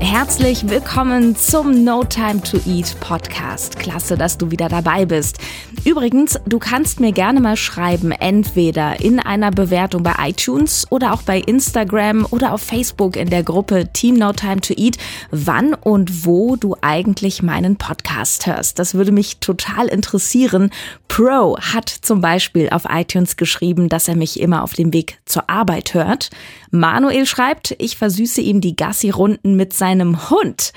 Herzlich willkommen zum No Time to Eat Podcast. Klasse, dass du wieder dabei bist. Übrigens, du kannst mir gerne mal schreiben, entweder in einer Bewertung bei iTunes oder auch bei Instagram oder auf Facebook in der Gruppe Team No Time to Eat, wann und wo du eigentlich meinen Podcast hörst. Das würde mich total interessieren. Pro hat zum Beispiel auf iTunes geschrieben, dass er mich immer auf dem Weg zur Arbeit hört. Manuel schreibt, ich versüße ihm die Gassi-Runden mit seinem Hund.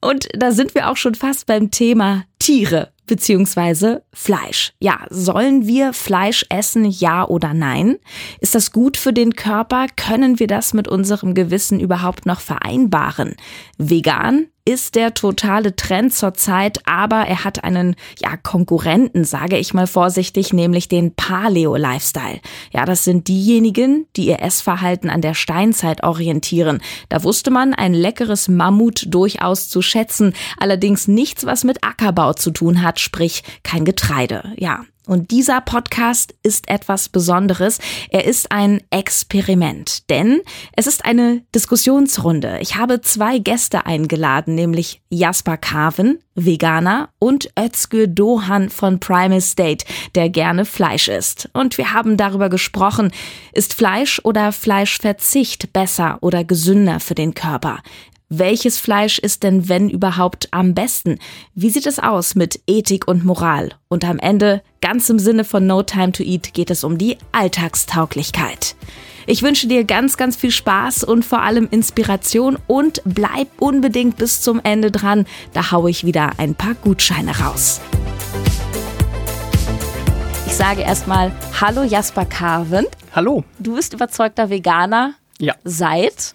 Und da sind wir auch schon fast beim Thema Tiere beziehungsweise Fleisch. Ja, sollen wir Fleisch essen, ja oder nein? Ist das gut für den Körper? Können wir das mit unserem Gewissen überhaupt noch vereinbaren? Vegan ist der totale Trend zurzeit, aber er hat einen ja, Konkurrenten, sage ich mal vorsichtig, nämlich den Paleo-Lifestyle. Ja, das sind diejenigen, die ihr Essverhalten an der Steinzeit orientieren. Da wusste man ein leckeres Mammut durchaus zu schätzen, allerdings nichts, was mit Ackerbau zu tun hat, sprich kein Getreide. Ja, und dieser Podcast ist etwas Besonderes. Er ist ein Experiment, denn es ist eine Diskussionsrunde. Ich habe zwei Gäste eingeladen, nämlich Jasper Carven, Veganer, und Özgür Dohan von Primal State, der gerne Fleisch isst. Und wir haben darüber gesprochen, ist Fleisch oder Fleischverzicht besser oder gesünder für den Körper? Welches Fleisch ist denn, wenn überhaupt, am besten? Wie sieht es aus mit Ethik und Moral? Und am Ende, ganz im Sinne von No Time to Eat, geht es um die Alltagstauglichkeit. Ich wünsche dir ganz, ganz viel Spaß und vor allem Inspiration und bleib unbedingt bis zum Ende dran. Da haue ich wieder ein paar Gutscheine raus. Ich sage erstmal Hallo Jasper Carven. Hallo. Du bist überzeugter Veganer. Ja. Seit?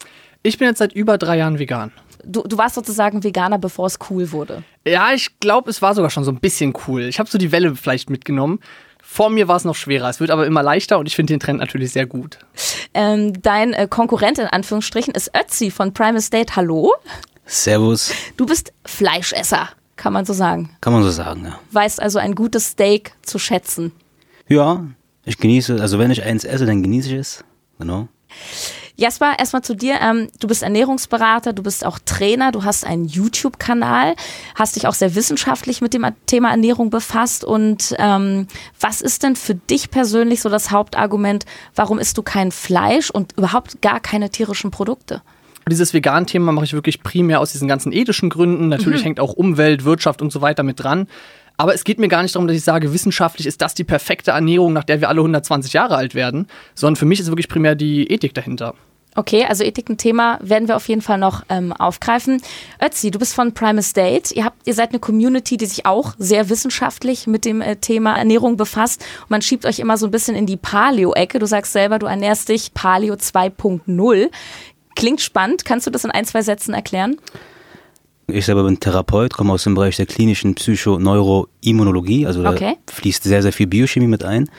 Ich bin jetzt seit über drei Jahren vegan. Du, du warst sozusagen Veganer, bevor es cool wurde. Ja, ich glaube, es war sogar schon so ein bisschen cool. Ich habe so die Welle vielleicht mitgenommen. Vor mir war es noch schwerer. Es wird aber immer leichter und ich finde den Trend natürlich sehr gut. Ähm, dein äh, Konkurrent in Anführungsstrichen ist Ötzi von Primal State. Hallo. Servus. Du bist Fleischesser, kann man so sagen. Kann man so sagen, ja. Weißt also ein gutes Steak zu schätzen. Ja, ich genieße, also wenn ich eins esse, dann genieße ich es. Genau. Jasper, erstmal zu dir. Ähm, du bist Ernährungsberater, du bist auch Trainer, du hast einen YouTube-Kanal, hast dich auch sehr wissenschaftlich mit dem Thema Ernährung befasst. Und ähm, was ist denn für dich persönlich so das Hauptargument, warum isst du kein Fleisch und überhaupt gar keine tierischen Produkte? Dieses Vegan-Thema mache ich wirklich primär aus diesen ganzen ethischen Gründen. Natürlich mhm. hängt auch Umwelt, Wirtschaft und so weiter mit dran. Aber es geht mir gar nicht darum, dass ich sage, wissenschaftlich ist das die perfekte Ernährung, nach der wir alle 120 Jahre alt werden, sondern für mich ist wirklich primär die Ethik dahinter. Okay, also Ethik ein Thema werden wir auf jeden Fall noch ähm, aufgreifen. Ötzi, du bist von Prime Estate. Ihr, habt, ihr seid eine Community, die sich auch sehr wissenschaftlich mit dem äh, Thema Ernährung befasst. Und man schiebt euch immer so ein bisschen in die Paleo-Ecke. Du sagst selber, du ernährst dich Paleo 2.0. Klingt spannend. Kannst du das in ein, zwei Sätzen erklären? Ich selber bin Therapeut, komme aus dem Bereich der klinischen Psychoneuroimmunologie. Also da okay. fließt sehr, sehr viel Biochemie mit ein.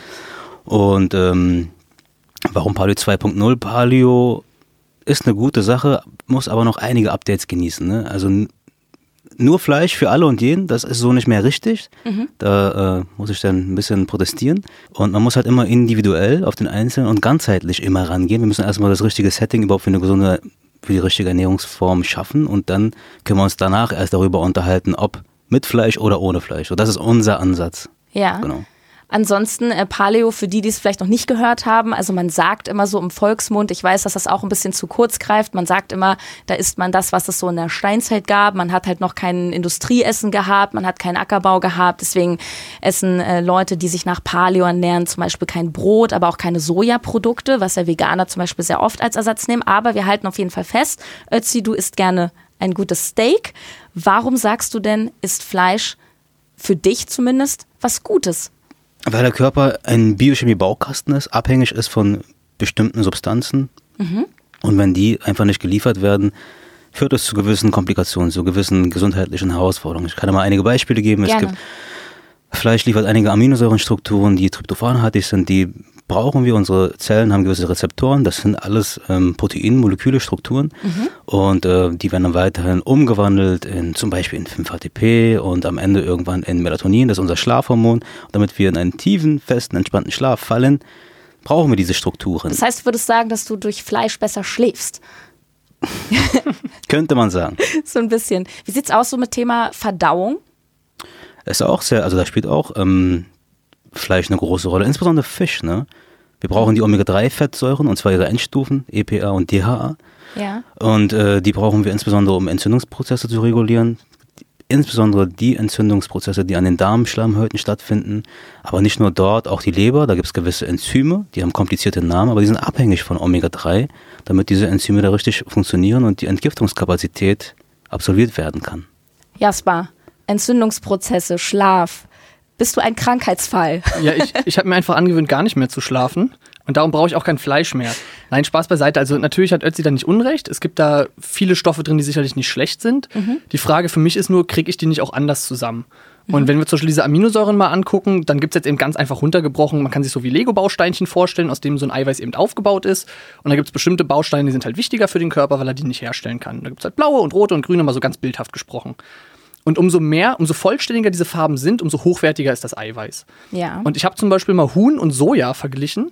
Und ähm, Warum Palio 2.0? Palio ist eine gute Sache, muss aber noch einige Updates genießen. Ne? Also nur Fleisch für alle und jeden, das ist so nicht mehr richtig. Mhm. Da äh, muss ich dann ein bisschen protestieren. Und man muss halt immer individuell auf den Einzelnen und ganzheitlich immer rangehen. Wir müssen erstmal das richtige Setting überhaupt für eine gesunde, für die richtige Ernährungsform schaffen und dann können wir uns danach erst darüber unterhalten, ob mit Fleisch oder ohne Fleisch. Und das ist unser Ansatz. Ja. Genau. Ansonsten äh, Paleo, für die, die es vielleicht noch nicht gehört haben, also man sagt immer so im Volksmund, ich weiß, dass das auch ein bisschen zu kurz greift, man sagt immer, da isst man das, was es so in der Steinzeit gab, man hat halt noch kein Industrieessen gehabt, man hat keinen Ackerbau gehabt, deswegen essen äh, Leute, die sich nach Paleo ernähren, zum Beispiel kein Brot, aber auch keine Sojaprodukte, was ja Veganer zum Beispiel sehr oft als Ersatz nehmen, aber wir halten auf jeden Fall fest, Ötzi, du isst gerne ein gutes Steak. Warum sagst du denn, ist Fleisch für dich zumindest was Gutes? Weil der Körper ein Biochemie-Baukasten ist, abhängig ist von bestimmten Substanzen. Mhm. Und wenn die einfach nicht geliefert werden, führt es zu gewissen Komplikationen, zu gewissen gesundheitlichen Herausforderungen. Ich kann da mal einige Beispiele geben. Gerne. Es gibt Fleisch liefert einige Aminosäurenstrukturen, die tryptophanhaltig sind, die brauchen wir, unsere Zellen haben gewisse Rezeptoren, das sind alles ähm, Proteinmoleküle, Strukturen mhm. und äh, die werden dann weiterhin umgewandelt in zum Beispiel in 5-HTP und am Ende irgendwann in Melatonin, das ist unser Schlafhormon. Und damit wir in einen tiefen, festen, entspannten Schlaf fallen, brauchen wir diese Strukturen. Das heißt, du würdest sagen, dass du durch Fleisch besser schläfst? Könnte man sagen. so ein bisschen. Wie sieht es aus so mit Thema Verdauung? ist auch sehr, also da spielt auch ähm, Fleisch eine große Rolle, insbesondere Fisch, ne? Wir brauchen die Omega-3-Fettsäuren, und zwar ihre Endstufen, EPA und DHA. Ja. Und äh, die brauchen wir insbesondere, um Entzündungsprozesse zu regulieren. Insbesondere die Entzündungsprozesse, die an den Darmschleimhäuten stattfinden. Aber nicht nur dort, auch die Leber. Da gibt es gewisse Enzyme, die haben komplizierte Namen, aber die sind abhängig von Omega-3, damit diese Enzyme da richtig funktionieren und die Entgiftungskapazität absolviert werden kann. Jasper, Entzündungsprozesse, Schlaf. Bist du ein Krankheitsfall? Ja, ich, ich habe mir einfach angewöhnt, gar nicht mehr zu schlafen. Und darum brauche ich auch kein Fleisch mehr. Nein, Spaß beiseite. Also natürlich hat Ötzi da nicht Unrecht. Es gibt da viele Stoffe drin, die sicherlich nicht schlecht sind. Mhm. Die Frage für mich ist nur, kriege ich die nicht auch anders zusammen? Und mhm. wenn wir zum Beispiel diese Aminosäuren mal angucken, dann gibt es jetzt eben ganz einfach runtergebrochen, man kann sich so wie Lego-Bausteinchen vorstellen, aus dem so ein Eiweiß eben aufgebaut ist. Und da gibt es bestimmte Bausteine, die sind halt wichtiger für den Körper, weil er die nicht herstellen kann. Da gibt es halt blaue und rote und grüne, mal so ganz bildhaft gesprochen. Und umso mehr, umso vollständiger diese Farben sind, umso hochwertiger ist das Eiweiß. Ja. Und ich habe zum Beispiel mal Huhn und Soja verglichen.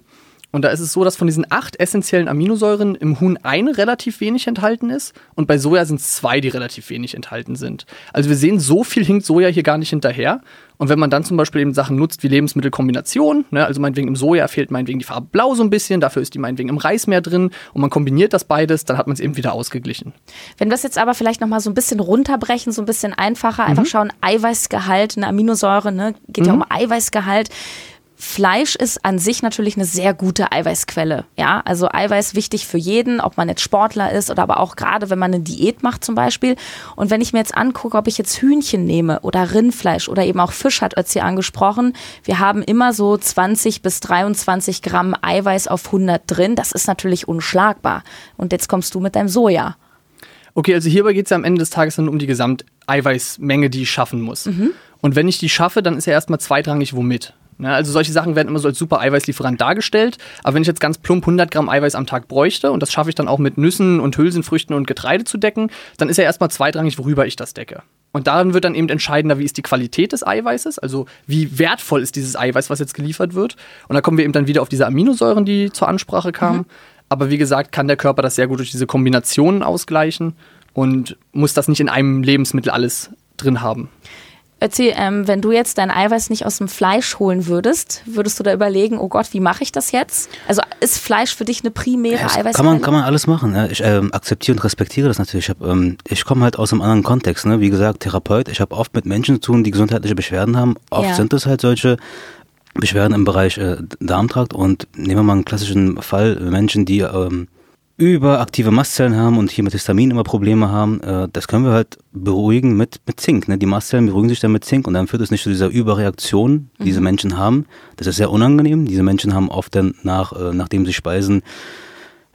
Und da ist es so, dass von diesen acht essentiellen Aminosäuren im Huhn eine relativ wenig enthalten ist und bei Soja sind es zwei, die relativ wenig enthalten sind. Also wir sehen, so viel hinkt Soja hier gar nicht hinterher. Und wenn man dann zum Beispiel eben Sachen nutzt wie Lebensmittelkombination, ne, also meinetwegen im Soja fehlt meinetwegen die Farbe Blau so ein bisschen, dafür ist die meinetwegen im Reis mehr drin und man kombiniert das beides, dann hat man es eben wieder ausgeglichen. Wenn wir das jetzt aber vielleicht nochmal so ein bisschen runterbrechen, so ein bisschen einfacher, einfach mhm. schauen, Eiweißgehalt, eine Aminosäure, ne, geht mhm. ja um Eiweißgehalt. Fleisch ist an sich natürlich eine sehr gute Eiweißquelle. Ja, also Eiweiß wichtig für jeden, ob man jetzt Sportler ist oder aber auch gerade, wenn man eine Diät macht zum Beispiel. Und wenn ich mir jetzt angucke, ob ich jetzt Hühnchen nehme oder Rindfleisch oder eben auch Fisch, hat Ötzi angesprochen. Wir haben immer so 20 bis 23 Gramm Eiweiß auf 100 drin. Das ist natürlich unschlagbar. Und jetzt kommst du mit deinem Soja. Okay, also hierbei geht es ja am Ende des Tages dann um die Gesamteiweißmenge, die ich schaffen muss. Mhm. Und wenn ich die schaffe, dann ist ja erstmal zweitrangig womit. Ne, also solche Sachen werden immer so als super Eiweißlieferant dargestellt. Aber wenn ich jetzt ganz plump 100 Gramm Eiweiß am Tag bräuchte und das schaffe ich dann auch mit Nüssen und Hülsenfrüchten und Getreide zu decken, dann ist ja erstmal zweitrangig, worüber ich das decke. Und daran wird dann eben entscheidender, wie ist die Qualität des Eiweißes, also wie wertvoll ist dieses Eiweiß, was jetzt geliefert wird. Und da kommen wir eben dann wieder auf diese Aminosäuren, die zur Ansprache kamen. Mhm. Aber wie gesagt, kann der Körper das sehr gut durch diese Kombinationen ausgleichen und muss das nicht in einem Lebensmittel alles drin haben. Erzähl, ähm, wenn du jetzt dein Eiweiß nicht aus dem Fleisch holen würdest, würdest du da überlegen, oh Gott, wie mache ich das jetzt? Also ist Fleisch für dich eine primäre ja, Eiweiß? Kann man, kann man alles machen. Ja. Ich ähm, akzeptiere und respektiere das natürlich. Ich, ähm, ich komme halt aus einem anderen Kontext. Ne? Wie gesagt, Therapeut. Ich habe oft mit Menschen zu tun, die gesundheitliche Beschwerden haben. Oft ja. sind es halt solche Beschwerden im Bereich äh, Darmtrakt. Und nehmen wir mal einen klassischen Fall, Menschen, die ähm, überaktive Mastzellen haben und hier mit Histamin immer Probleme haben, äh, das können wir halt beruhigen mit, mit Zink. Ne? Die Mastzellen beruhigen sich dann mit Zink und dann führt es nicht zu dieser Überreaktion, die mhm. diese Menschen haben. Das ist sehr unangenehm. Diese Menschen haben oft dann nach, äh, nachdem sie speisen,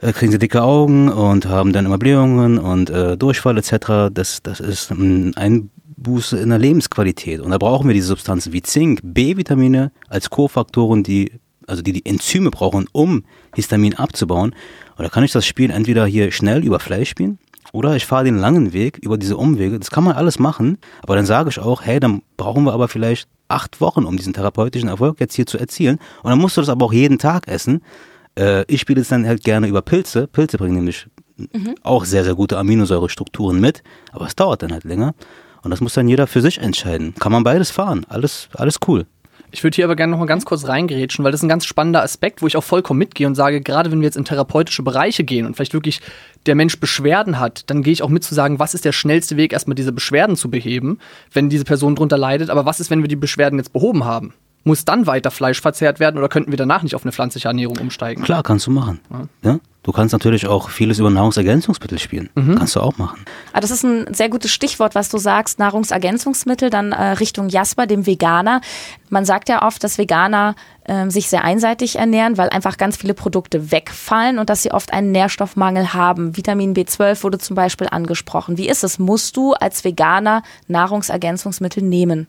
äh, kriegen sie dicke Augen und haben dann immer Blähungen und äh, Durchfall etc. Das, das ist ein Einbuße in der Lebensqualität. Und da brauchen wir diese Substanzen wie Zink, B-Vitamine als Kofaktoren, die also die die Enzyme brauchen, um Histamin abzubauen. Oder kann ich das Spiel entweder hier schnell über Fleisch spielen oder ich fahre den langen Weg über diese Umwege. Das kann man alles machen, aber dann sage ich auch, hey, dann brauchen wir aber vielleicht acht Wochen, um diesen therapeutischen Erfolg jetzt hier zu erzielen. Und dann musst du das aber auch jeden Tag essen. Äh, ich spiele es dann halt gerne über Pilze. Pilze bringen nämlich mhm. auch sehr, sehr gute Aminosäurestrukturen mit, aber es dauert dann halt länger. Und das muss dann jeder für sich entscheiden. Kann man beides fahren. Alles, alles cool. Ich würde hier aber gerne noch mal ganz kurz reingerätschen, weil das ist ein ganz spannender Aspekt, wo ich auch vollkommen mitgehe und sage, gerade wenn wir jetzt in therapeutische Bereiche gehen und vielleicht wirklich der Mensch Beschwerden hat, dann gehe ich auch mit zu sagen, was ist der schnellste Weg, erstmal diese Beschwerden zu beheben, wenn diese Person darunter leidet. Aber was ist, wenn wir die Beschwerden jetzt behoben haben? Muss dann weiter Fleisch verzehrt werden oder könnten wir danach nicht auf eine pflanzliche Ernährung umsteigen? Klar, kannst du machen. Ja. ja? Du kannst natürlich auch vieles über Nahrungsergänzungsmittel spielen. Mhm. Kannst du auch machen. Ah, das ist ein sehr gutes Stichwort, was du sagst. Nahrungsergänzungsmittel, dann äh, Richtung Jasper, dem Veganer. Man sagt ja oft, dass Veganer äh, sich sehr einseitig ernähren, weil einfach ganz viele Produkte wegfallen und dass sie oft einen Nährstoffmangel haben. Vitamin B12 wurde zum Beispiel angesprochen. Wie ist es? Musst du als Veganer Nahrungsergänzungsmittel nehmen?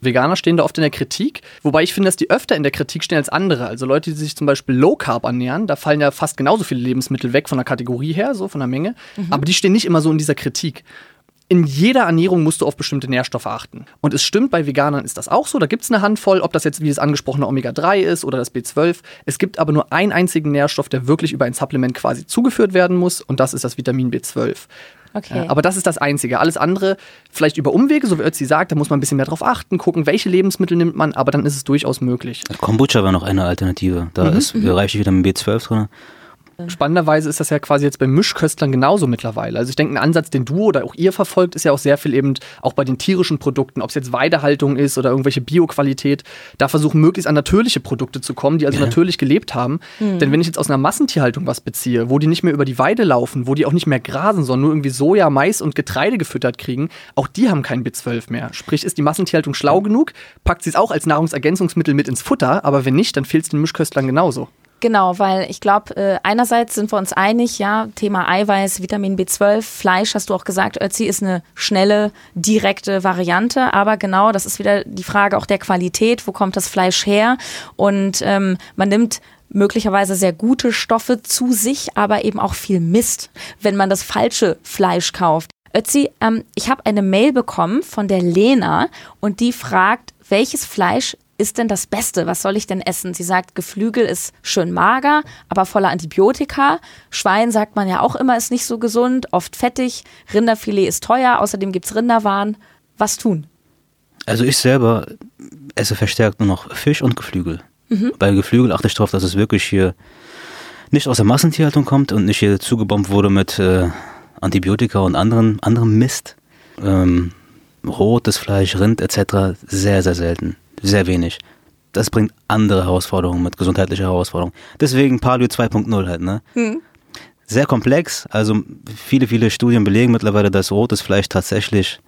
Veganer stehen da oft in der Kritik, wobei ich finde, dass die öfter in der Kritik stehen als andere. Also Leute, die sich zum Beispiel Low Carb ernähren, da fallen ja fast genauso viele Lebensmittel weg von der Kategorie her, so von der Menge. Mhm. Aber die stehen nicht immer so in dieser Kritik in jeder Ernährung musst du auf bestimmte Nährstoffe achten. Und es stimmt, bei Veganern ist das auch so. Da gibt es eine Handvoll, ob das jetzt wie das angesprochene Omega-3 ist oder das B12. Es gibt aber nur einen einzigen Nährstoff, der wirklich über ein Supplement quasi zugeführt werden muss. Und das ist das Vitamin B12. Okay. aber das ist das Einzige. Alles andere, vielleicht über Umwege, so wie Ötzi sagt, da muss man ein bisschen mehr drauf achten, gucken, welche Lebensmittel nimmt man, aber dann ist es durchaus möglich. Kombucha war noch eine Alternative. Da mhm. ist mhm. reichlich Vitamin B12 drin. Spannenderweise ist das ja quasi jetzt bei Mischköstlern genauso mittlerweile. Also ich denke, ein Ansatz, den du oder auch ihr verfolgt, ist ja auch sehr viel eben auch bei den tierischen Produkten, ob es jetzt Weidehaltung ist oder irgendwelche Bioqualität, da versuchen möglichst an natürliche Produkte zu kommen, die also ja. natürlich gelebt haben. Mhm. Denn wenn ich jetzt aus einer Massentierhaltung was beziehe, wo die nicht mehr über die Weide laufen, wo die auch nicht mehr grasen, sondern nur irgendwie Soja, Mais und Getreide gefüttert kriegen, auch die haben kein B12 mehr. Sprich, ist die Massentierhaltung schlau genug, packt sie es auch als Nahrungsergänzungsmittel mit ins Futter, aber wenn nicht, dann fehlt es den Mischköstlern genauso. Genau, weil ich glaube, äh, einerseits sind wir uns einig, ja, Thema Eiweiß, Vitamin B12, Fleisch, hast du auch gesagt, Ötzi ist eine schnelle, direkte Variante, aber genau, das ist wieder die Frage auch der Qualität, wo kommt das Fleisch her? Und ähm, man nimmt möglicherweise sehr gute Stoffe zu sich, aber eben auch viel Mist, wenn man das falsche Fleisch kauft. Ötzi, ähm, ich habe eine Mail bekommen von der Lena und die fragt, welches Fleisch ist denn das Beste? Was soll ich denn essen? Sie sagt, Geflügel ist schön mager, aber voller Antibiotika. Schwein sagt man ja auch immer, ist nicht so gesund, oft fettig. Rinderfilet ist teuer, außerdem gibt es Rinderwaren. Was tun? Also ich selber esse verstärkt nur noch Fisch und Geflügel. Mhm. Bei Geflügel achte ich darauf, dass es wirklich hier nicht aus der Massentierhaltung kommt und nicht hier zugebombt wurde mit äh, Antibiotika und anderen, anderem Mist. Ähm, rotes Fleisch, Rind etc. sehr, sehr selten sehr wenig. Das bringt andere Herausforderungen mit, gesundheitliche Herausforderungen. Deswegen Paleo 2.0 halt, ne? Hm. Sehr komplex, also viele, viele Studien belegen mittlerweile, dass rotes Fleisch tatsächlich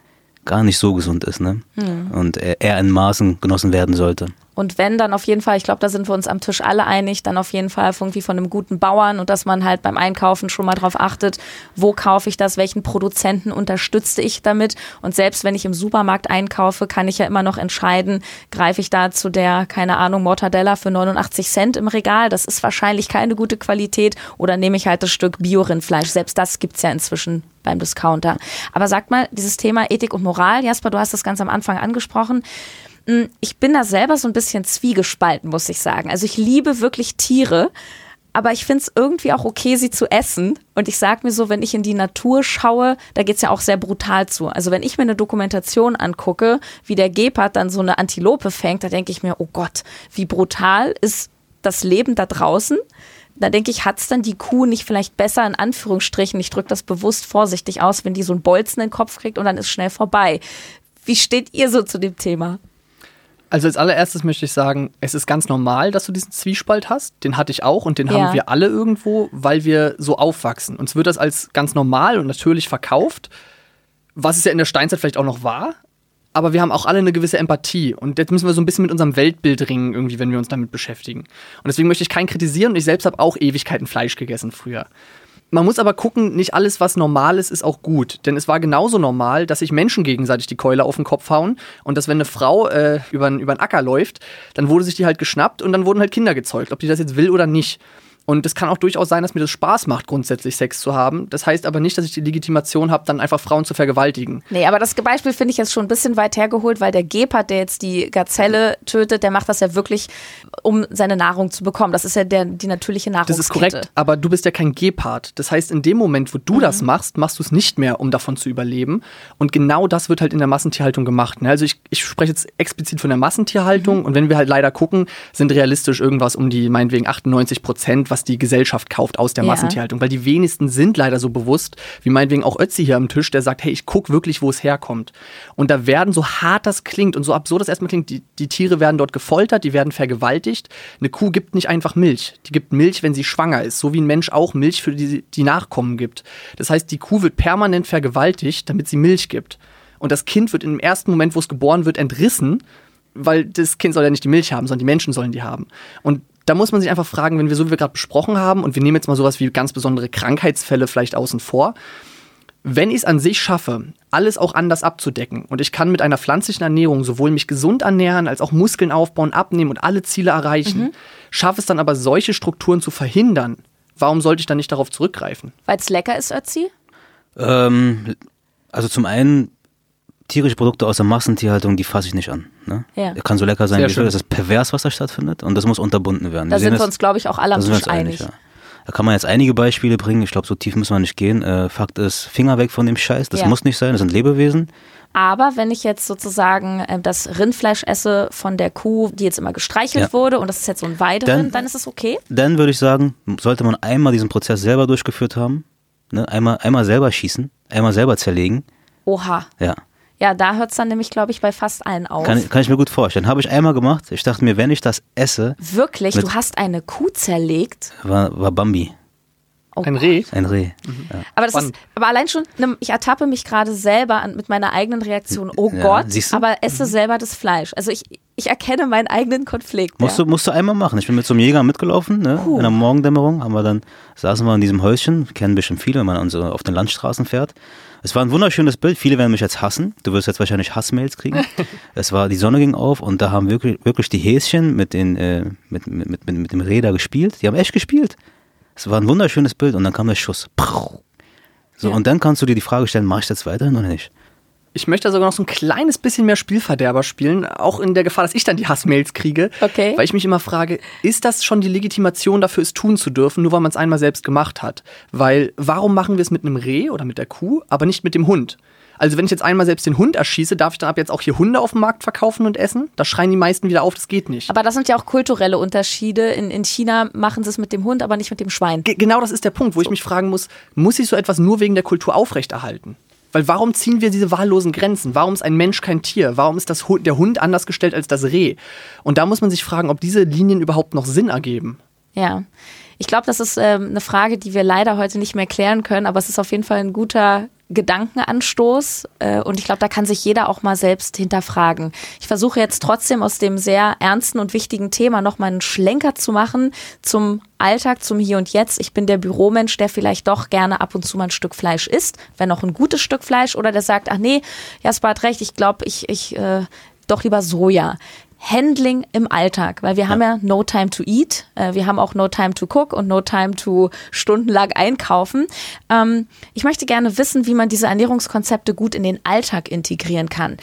gar nicht so gesund ist, ne? Hm. Und eher in Maßen genossen werden sollte. Und wenn, dann auf jeden Fall, ich glaube, da sind wir uns am Tisch alle einig, dann auf jeden Fall irgendwie von einem guten Bauern und dass man halt beim Einkaufen schon mal drauf achtet, wo kaufe ich das, welchen Produzenten unterstütze ich damit. Und selbst wenn ich im Supermarkt einkaufe, kann ich ja immer noch entscheiden, greife ich da zu der, keine Ahnung, Mortadella für 89 Cent im Regal, das ist wahrscheinlich keine gute Qualität, oder nehme ich halt das Stück Bio-Rindfleisch. Selbst das gibt's ja inzwischen beim Discounter. Aber sag mal, dieses Thema Ethik und Moral, Jasper, du hast das ganz am Anfang angesprochen. Hm, ich bin da selber so ein bisschen zwiegespalten, muss ich sagen. Also ich liebe wirklich Tiere, aber ich finde es irgendwie auch okay, sie zu essen. Und ich sage mir so, wenn ich in die Natur schaue, da geht es ja auch sehr brutal zu. Also wenn ich mir eine Dokumentation angucke, wie der Gepard dann so eine Antilope fängt, da denke ich mir, oh Gott, wie brutal ist das Leben da draußen. Da denke ich, hat es dann die Kuh nicht vielleicht besser, in Anführungsstrichen, ich drücke das bewusst vorsichtig aus, wenn die so einen Bolzen in den Kopf kriegt und dann ist schnell vorbei. Wie steht ihr so zu dem Thema? Also als allererstes möchte ich sagen, es ist ganz normal, dass du diesen Zwiespalt hast. Den hatte ich auch und den ja. haben wir alle irgendwo, weil wir so aufwachsen. Uns wird das als ganz normal und natürlich verkauft, was es ja in der Steinzeit vielleicht auch noch war. Aber wir haben auch alle eine gewisse Empathie. Und jetzt müssen wir so ein bisschen mit unserem Weltbild ringen, irgendwie, wenn wir uns damit beschäftigen. Und deswegen möchte ich keinen kritisieren und ich selbst habe auch Ewigkeiten Fleisch gegessen früher. Man muss aber gucken, nicht alles, was normal ist, ist auch gut. Denn es war genauso normal, dass sich Menschen gegenseitig die Keule auf den Kopf hauen und dass, wenn eine Frau äh, über einen Acker läuft, dann wurde sich die halt geschnappt und dann wurden halt Kinder gezeugt, ob die das jetzt will oder nicht. Und es kann auch durchaus sein, dass mir das Spaß macht, grundsätzlich Sex zu haben. Das heißt aber nicht, dass ich die Legitimation habe, dann einfach Frauen zu vergewaltigen. Nee, aber das Beispiel finde ich jetzt schon ein bisschen weit hergeholt, weil der Gepard, der jetzt die Gazelle tötet, der macht das ja wirklich, um seine Nahrung zu bekommen. Das ist ja der, die natürliche Nahrungskette. Das ist korrekt, aber du bist ja kein Gepard. Das heißt, in dem Moment, wo du mhm. das machst, machst du es nicht mehr, um davon zu überleben. Und genau das wird halt in der Massentierhaltung gemacht. Ne? Also ich, ich spreche jetzt explizit von der Massentierhaltung mhm. und wenn wir halt leider gucken, sind realistisch irgendwas um die meinetwegen 98 Prozent, was die Gesellschaft kauft aus der ja. Massentierhaltung. Weil die wenigsten sind leider so bewusst, wie meinetwegen auch Ötzi hier am Tisch, der sagt, hey, ich gucke wirklich, wo es herkommt. Und da werden, so hart das klingt und so absurd das erstmal klingt, die, die Tiere werden dort gefoltert, die werden vergewaltigt. Eine Kuh gibt nicht einfach Milch. Die gibt Milch, wenn sie schwanger ist. So wie ein Mensch auch Milch für die, die Nachkommen gibt. Das heißt, die Kuh wird permanent vergewaltigt, damit sie Milch gibt. Und das Kind wird im ersten Moment, wo es geboren wird, entrissen, weil das Kind soll ja nicht die Milch haben, sondern die Menschen sollen die haben. Und da muss man sich einfach fragen, wenn wir so wie wir gerade besprochen haben, und wir nehmen jetzt mal sowas wie ganz besondere Krankheitsfälle vielleicht außen vor, Wenn ich es an sich schaffe, alles auch anders abzudecken und ich kann mit einer pflanzlichen Ernährung sowohl mich gesund ernähren, als auch Muskeln aufbauen, abnehmen und alle Ziele erreichen, mhm. schaffe es dann aber solche Strukturen zu verhindern, warum sollte ich dann nicht darauf zurückgreifen? Weil es lecker ist, Ötzi? Ähm, also zum einen tierische Produkte aus der Massentierhaltung, die fasse ich nicht an. Ne? Ja. Kann so lecker sein, Sehr wie will. Das ist pervers, was da stattfindet und das muss unterbunden werden. Da wir sind wir uns, glaube ich, auch alle am Tisch einig. einig ja. Da kann man jetzt einige Beispiele bringen. Ich glaube, so tief müssen wir nicht gehen. Äh, Fakt ist, Finger weg von dem Scheiß. Das ja. muss nicht sein. Das sind Lebewesen. Aber wenn ich jetzt sozusagen äh, das Rindfleisch esse von der Kuh, die jetzt immer gestreichelt ja. wurde und das ist jetzt so ein Weiderind, dann, dann ist es okay? Dann würde ich sagen, sollte man einmal diesen Prozess selber durchgeführt haben. Ne? Einmal, einmal selber schießen, einmal selber zerlegen. Oha. Ja. Ja, da hört es dann nämlich, glaube ich, bei fast allen auf. Kann, kann ich mir gut vorstellen. Habe ich einmal gemacht. Ich dachte mir, wenn ich das esse. Wirklich? Du hast eine Kuh zerlegt? War, war Bambi. Oh ein Reh? Ein Reh. Mhm. Ja. Aber das ist, aber allein schon, ne, ich ertappe mich gerade selber an, mit meiner eigenen Reaktion. Oh ja, Gott, aber esse mhm. selber das Fleisch. Also ich, ich erkenne meinen eigenen Konflikt. Musst, ja. du, musst du einmal machen. Ich bin mit so einem Jäger mitgelaufen, ne? in der Morgendämmerung, haben wir dann, saßen wir in diesem Häuschen, kennen bestimmt viele, wenn man so auf den Landstraßen fährt. Es war ein wunderschönes Bild. Viele werden mich jetzt hassen. Du wirst jetzt wahrscheinlich Hassmails kriegen. es war, die Sonne ging auf und da haben wirklich, wirklich die Häschen mit, den, äh, mit, mit, mit, mit dem da gespielt. Die haben echt gespielt. Es war ein wunderschönes Bild und dann kam der Schuss. So, ja. und dann kannst du dir die Frage stellen, mache ich das weiterhin oder nicht? Ich möchte sogar noch so ein kleines bisschen mehr Spielverderber spielen, auch in der Gefahr, dass ich dann die Hassmails kriege. Okay. Weil ich mich immer frage, ist das schon die Legitimation dafür, es tun zu dürfen, nur weil man es einmal selbst gemacht hat? Weil warum machen wir es mit einem Reh oder mit der Kuh, aber nicht mit dem Hund? Also wenn ich jetzt einmal selbst den Hund erschieße, darf ich dann ab jetzt auch hier Hunde auf dem Markt verkaufen und essen? Da schreien die meisten wieder auf, das geht nicht. Aber das sind ja auch kulturelle Unterschiede. In, in China machen sie es mit dem Hund, aber nicht mit dem Schwein. G genau das ist der Punkt, wo so. ich mich fragen muss, muss ich so etwas nur wegen der Kultur aufrechterhalten? Weil warum ziehen wir diese wahllosen Grenzen? Warum ist ein Mensch kein Tier? Warum ist das Hund, der Hund anders gestellt als das Reh? Und da muss man sich fragen, ob diese Linien überhaupt noch Sinn ergeben. Ja. Ich glaube, das ist ähm, eine Frage, die wir leider heute nicht mehr klären können, aber es ist auf jeden Fall ein guter Gedankenanstoß äh, und ich glaube, da kann sich jeder auch mal selbst hinterfragen. Ich versuche jetzt trotzdem aus dem sehr ernsten und wichtigen Thema nochmal einen Schlenker zu machen zum Alltag, zum Hier und Jetzt. Ich bin der Büromensch, der vielleicht doch gerne ab und zu mal ein Stück Fleisch isst, wenn auch ein gutes Stück Fleisch oder der sagt, ach nee, Jasper hat recht, ich glaube, ich, ich äh, doch lieber Soja. Handling im Alltag, weil wir ja. haben ja No Time to Eat, äh, wir haben auch No Time to Cook und No Time to stundenlang einkaufen. Ähm, ich möchte gerne wissen, wie man diese Ernährungskonzepte gut in den Alltag integrieren kann.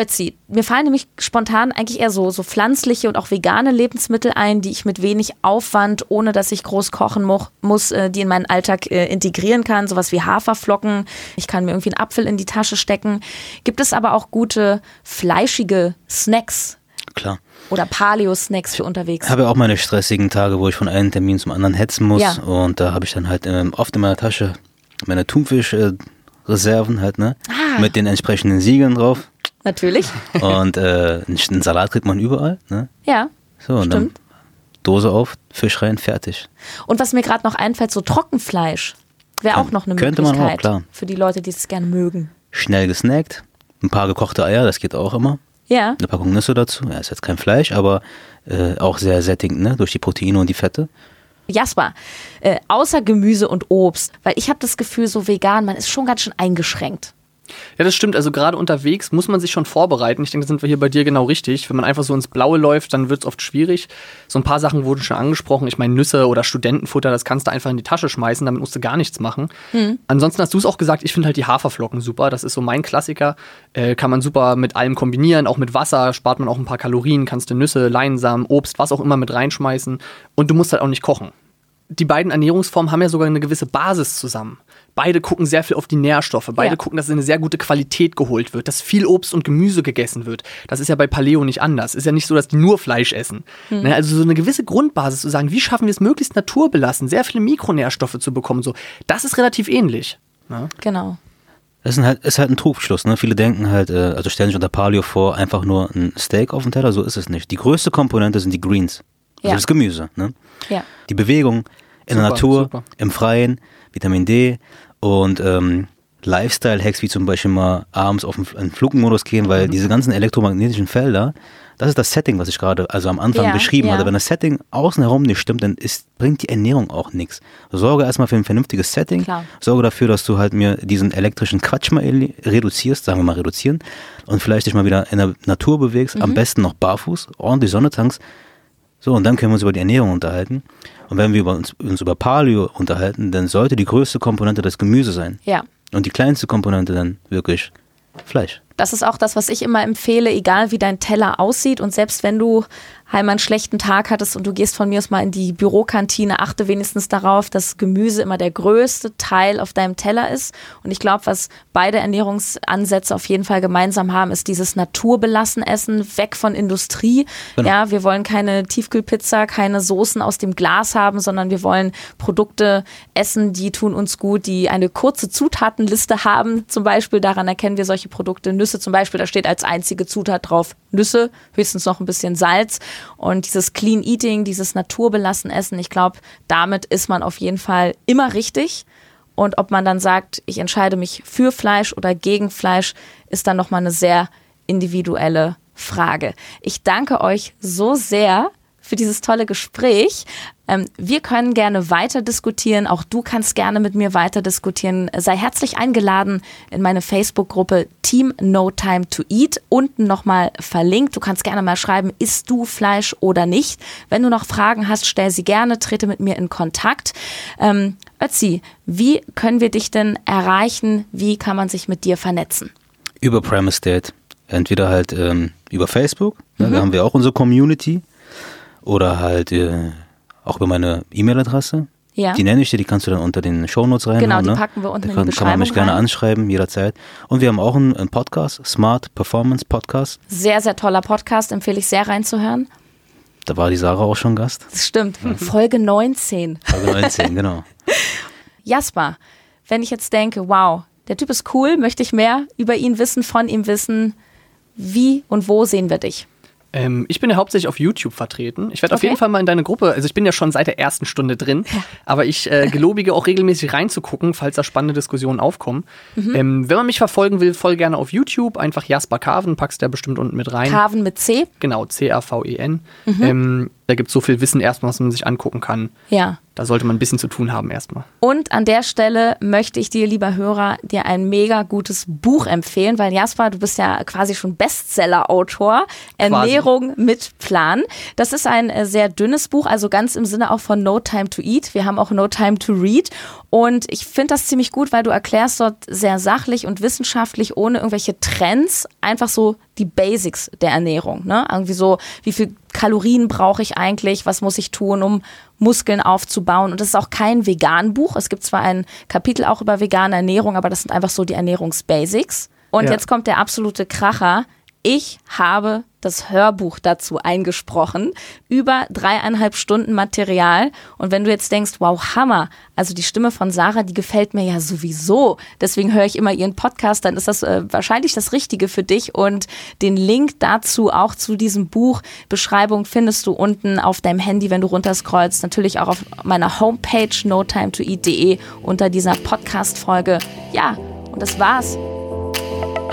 Ötzi, mir fallen nämlich spontan eigentlich eher so, so pflanzliche und auch vegane Lebensmittel ein, die ich mit wenig Aufwand, ohne dass ich groß kochen mu muss, äh, die in meinen Alltag äh, integrieren kann. Sowas wie Haferflocken. Ich kann mir irgendwie einen Apfel in die Tasche stecken. Gibt es aber auch gute fleischige Snacks, Klar. Oder Paleo-Snacks für unterwegs. Ich habe ja auch meine stressigen Tage, wo ich von einem Termin zum anderen hetzen muss. Ja. Und da habe ich dann halt ähm, oft in meiner Tasche meine Thunfisch-Reserven halt, ne? Ah. Mit den entsprechenden Siegeln drauf. Natürlich. Und äh, einen Salat kriegt man überall, ne? Ja. So, und stimmt. dann Dose auf, Fisch rein, fertig. Und was mir gerade noch einfällt, so Trockenfleisch wäre auch noch eine Könnte Möglichkeit. Man auch, klar. Für die Leute, die es gerne mögen. Schnell gesnackt. Ein paar gekochte Eier, das geht auch immer. Ja. Eine Packung Nüsse dazu. Ja, ist jetzt kein Fleisch, aber äh, auch sehr sättigend, ne? Durch die Proteine und die Fette. Jasper, äh, außer Gemüse und Obst, weil ich habe das Gefühl, so vegan, man ist schon ganz schön eingeschränkt. Ja, das stimmt. Also gerade unterwegs muss man sich schon vorbereiten. Ich denke, da sind wir hier bei dir genau richtig. Wenn man einfach so ins Blaue läuft, dann wird es oft schwierig. So ein paar Sachen wurden schon angesprochen. Ich meine, Nüsse oder Studentenfutter, das kannst du einfach in die Tasche schmeißen, damit musst du gar nichts machen. Mhm. Ansonsten hast du es auch gesagt, ich finde halt die Haferflocken super. Das ist so mein Klassiker. Äh, kann man super mit allem kombinieren. Auch mit Wasser spart man auch ein paar Kalorien. Kannst du Nüsse, Leinsamen, Obst, was auch immer mit reinschmeißen. Und du musst halt auch nicht kochen die beiden Ernährungsformen haben ja sogar eine gewisse Basis zusammen. Beide gucken sehr viel auf die Nährstoffe. Beide ja. gucken, dass eine sehr gute Qualität geholt wird, dass viel Obst und Gemüse gegessen wird. Das ist ja bei Paleo nicht anders. Ist ja nicht so, dass die nur Fleisch essen. Mhm. Also so eine gewisse Grundbasis zu sagen, wie schaffen wir es möglichst naturbelassen, sehr viele Mikronährstoffe zu bekommen, so, das ist relativ ähnlich. Ne? Genau. Das ist halt, ist halt ein Trugschluss. Ne? Viele denken halt, äh, also stellen sich unter Paleo vor, einfach nur ein Steak auf den Teller. So ist es nicht. Die größte Komponente sind die Greens. Also ja. das Gemüse. Ne? Ja. Die Bewegung in super, der Natur, super. im Freien, Vitamin D und ähm, Lifestyle-Hacks wie zum Beispiel mal abends auf den Flugmodus gehen, weil mhm. diese ganzen elektromagnetischen Felder, das ist das Setting, was ich gerade also am Anfang ja, beschrieben ja. hatte. Wenn das Setting außen herum nicht stimmt, dann ist, bringt die Ernährung auch nichts. Sorge erstmal für ein vernünftiges Setting. Klar. Sorge dafür, dass du halt mir diesen elektrischen Quatsch mal reduzierst, sagen wir mal reduzieren, und vielleicht dich mal wieder in der Natur bewegst, mhm. am besten noch barfuß, ordentlich Sonne tankst. So, und dann können wir uns über die Ernährung unterhalten. Und wenn wir uns, uns über Paleo unterhalten, dann sollte die größte Komponente das Gemüse sein. Ja. Und die kleinste Komponente dann wirklich Fleisch. Das ist auch das, was ich immer empfehle, egal wie dein Teller aussieht und selbst wenn du einmal einen schlechten Tag hattest und du gehst von mir aus mal in die Bürokantine, achte wenigstens darauf, dass Gemüse immer der größte Teil auf deinem Teller ist. Und ich glaube, was beide Ernährungsansätze auf jeden Fall gemeinsam haben, ist dieses naturbelassen Essen, weg von Industrie. Genau. Ja, wir wollen keine Tiefkühlpizza, keine Soßen aus dem Glas haben, sondern wir wollen Produkte essen, die tun uns gut, die eine kurze Zutatenliste haben. Zum Beispiel daran erkennen wir solche Produkte. Nüsse zum Beispiel, da steht als einzige Zutat drauf Nüsse, höchstens noch ein bisschen Salz. Und dieses Clean Eating, dieses naturbelassen Essen, ich glaube, damit ist man auf jeden Fall immer richtig. Und ob man dann sagt, ich entscheide mich für Fleisch oder gegen Fleisch, ist dann nochmal eine sehr individuelle Frage. Ich danke euch so sehr für dieses tolle Gespräch. Ähm, wir können gerne weiter diskutieren. Auch du kannst gerne mit mir weiter diskutieren. Sei herzlich eingeladen in meine Facebook-Gruppe Team No Time to Eat. Unten nochmal verlinkt. Du kannst gerne mal schreiben, isst du Fleisch oder nicht. Wenn du noch Fragen hast, stell sie gerne, trete mit mir in Kontakt. Ähm, Ötzi, wie können wir dich denn erreichen? Wie kann man sich mit dir vernetzen? Über Premise Date. Entweder halt ähm, über Facebook, ne, mhm. da haben wir auch unsere Community. Oder halt äh, auch über meine E-Mail-Adresse. Ja. Die nenne ich dir, die kannst du dann unter den Shownotes reinhauen. Genau, die ne? packen wir unten da kann, in die Beschreibung kann man mich gerne anschreiben, jederzeit. Und wir haben auch einen, einen, Podcast, Smart Performance Podcast. Sehr, sehr toller Podcast, empfehle ich sehr reinzuhören. Da war die Sarah auch schon Gast. Das stimmt, mhm. Folge 19. Folge 19, genau. Jasper, wenn ich jetzt denke, wow, der Typ ist cool, möchte ich mehr über ihn wissen, von ihm wissen, wie und wo sehen wir dich? Ähm, ich bin ja hauptsächlich auf YouTube vertreten. Ich werde okay. auf jeden Fall mal in deine Gruppe, also ich bin ja schon seit der ersten Stunde drin, ja. aber ich äh, gelobige auch regelmäßig reinzugucken, falls da spannende Diskussionen aufkommen. Mhm. Ähm, wenn man mich verfolgen will, voll gerne auf YouTube. Einfach Jasper Carven, packst du ja bestimmt unten mit rein. Carven mit C? Genau, C-A-V-E-N. Mhm. Ähm, da gibt es so viel Wissen erstmal, was man sich angucken kann. Ja. Da sollte man ein bisschen zu tun haben erstmal. Und an der Stelle möchte ich dir, lieber Hörer, dir ein mega gutes Buch empfehlen, weil Jasper, du bist ja quasi schon Bestseller-Autor. Ernährung mit Plan. Das ist ein äh, sehr dünnes Buch, also ganz im Sinne auch von No Time to Eat. Wir haben auch No Time to Read. Und ich finde das ziemlich gut, weil du erklärst dort sehr sachlich und wissenschaftlich, ohne irgendwelche Trends, einfach so die Basics der Ernährung. Ne? Irgendwie so, wie viel Kalorien brauche ich eigentlich, was muss ich tun, um Muskeln aufzubauen. Und das ist auch kein Vegan-Buch. Es gibt zwar ein Kapitel auch über vegane Ernährung, aber das sind einfach so die Ernährungsbasics. Und ja. jetzt kommt der absolute Kracher. Ich habe das Hörbuch dazu eingesprochen, über dreieinhalb Stunden Material. Und wenn du jetzt denkst, wow, Hammer, also die Stimme von Sarah, die gefällt mir ja sowieso. Deswegen höre ich immer ihren Podcast, dann ist das äh, wahrscheinlich das Richtige für dich. Und den Link dazu, auch zu diesem Buch, Beschreibung findest du unten auf deinem Handy, wenn du runterscrollst. Natürlich auch auf meiner Homepage notimetoeat.de unter dieser Podcast-Folge. Ja, und das war's.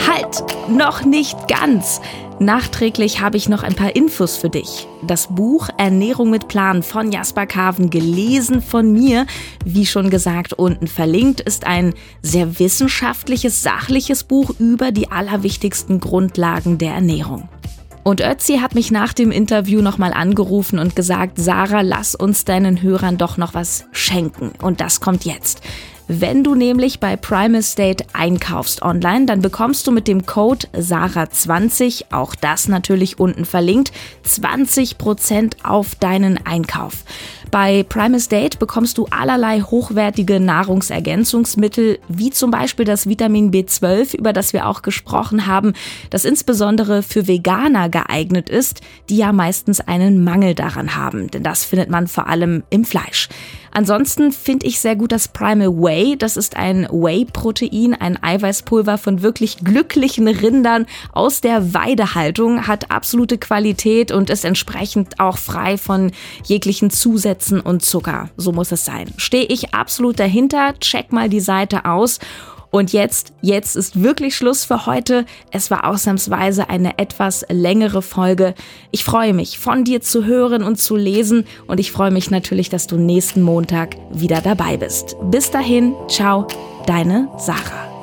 Halt, noch nicht ganz. Nachträglich habe ich noch ein paar Infos für dich. Das Buch Ernährung mit Plan von Jasper Carven, gelesen von mir, wie schon gesagt, unten verlinkt, ist ein sehr wissenschaftliches, sachliches Buch über die allerwichtigsten Grundlagen der Ernährung. Und Ötzi hat mich nach dem Interview nochmal angerufen und gesagt, Sarah, lass uns deinen Hörern doch noch was schenken. Und das kommt jetzt. Wenn du nämlich bei Prime Estate einkaufst online, dann bekommst du mit dem Code SARA20, auch das natürlich unten verlinkt, 20% auf deinen Einkauf. Bei Primus Date bekommst du allerlei hochwertige Nahrungsergänzungsmittel, wie zum Beispiel das Vitamin B12, über das wir auch gesprochen haben, das insbesondere für Veganer geeignet ist, die ja meistens einen Mangel daran haben, denn das findet man vor allem im Fleisch. Ansonsten finde ich sehr gut das Primal Whey. Das ist ein Whey-Protein, ein Eiweißpulver von wirklich glücklichen Rindern aus der Weidehaltung, hat absolute Qualität und ist entsprechend auch frei von jeglichen Zusätzen und Zucker. So muss es sein. Stehe ich absolut dahinter. Check mal die Seite aus. Und jetzt, jetzt ist wirklich Schluss für heute. Es war ausnahmsweise eine etwas längere Folge. Ich freue mich, von dir zu hören und zu lesen und ich freue mich natürlich, dass du nächsten Montag wieder dabei bist. Bis dahin, ciao, deine Sarah.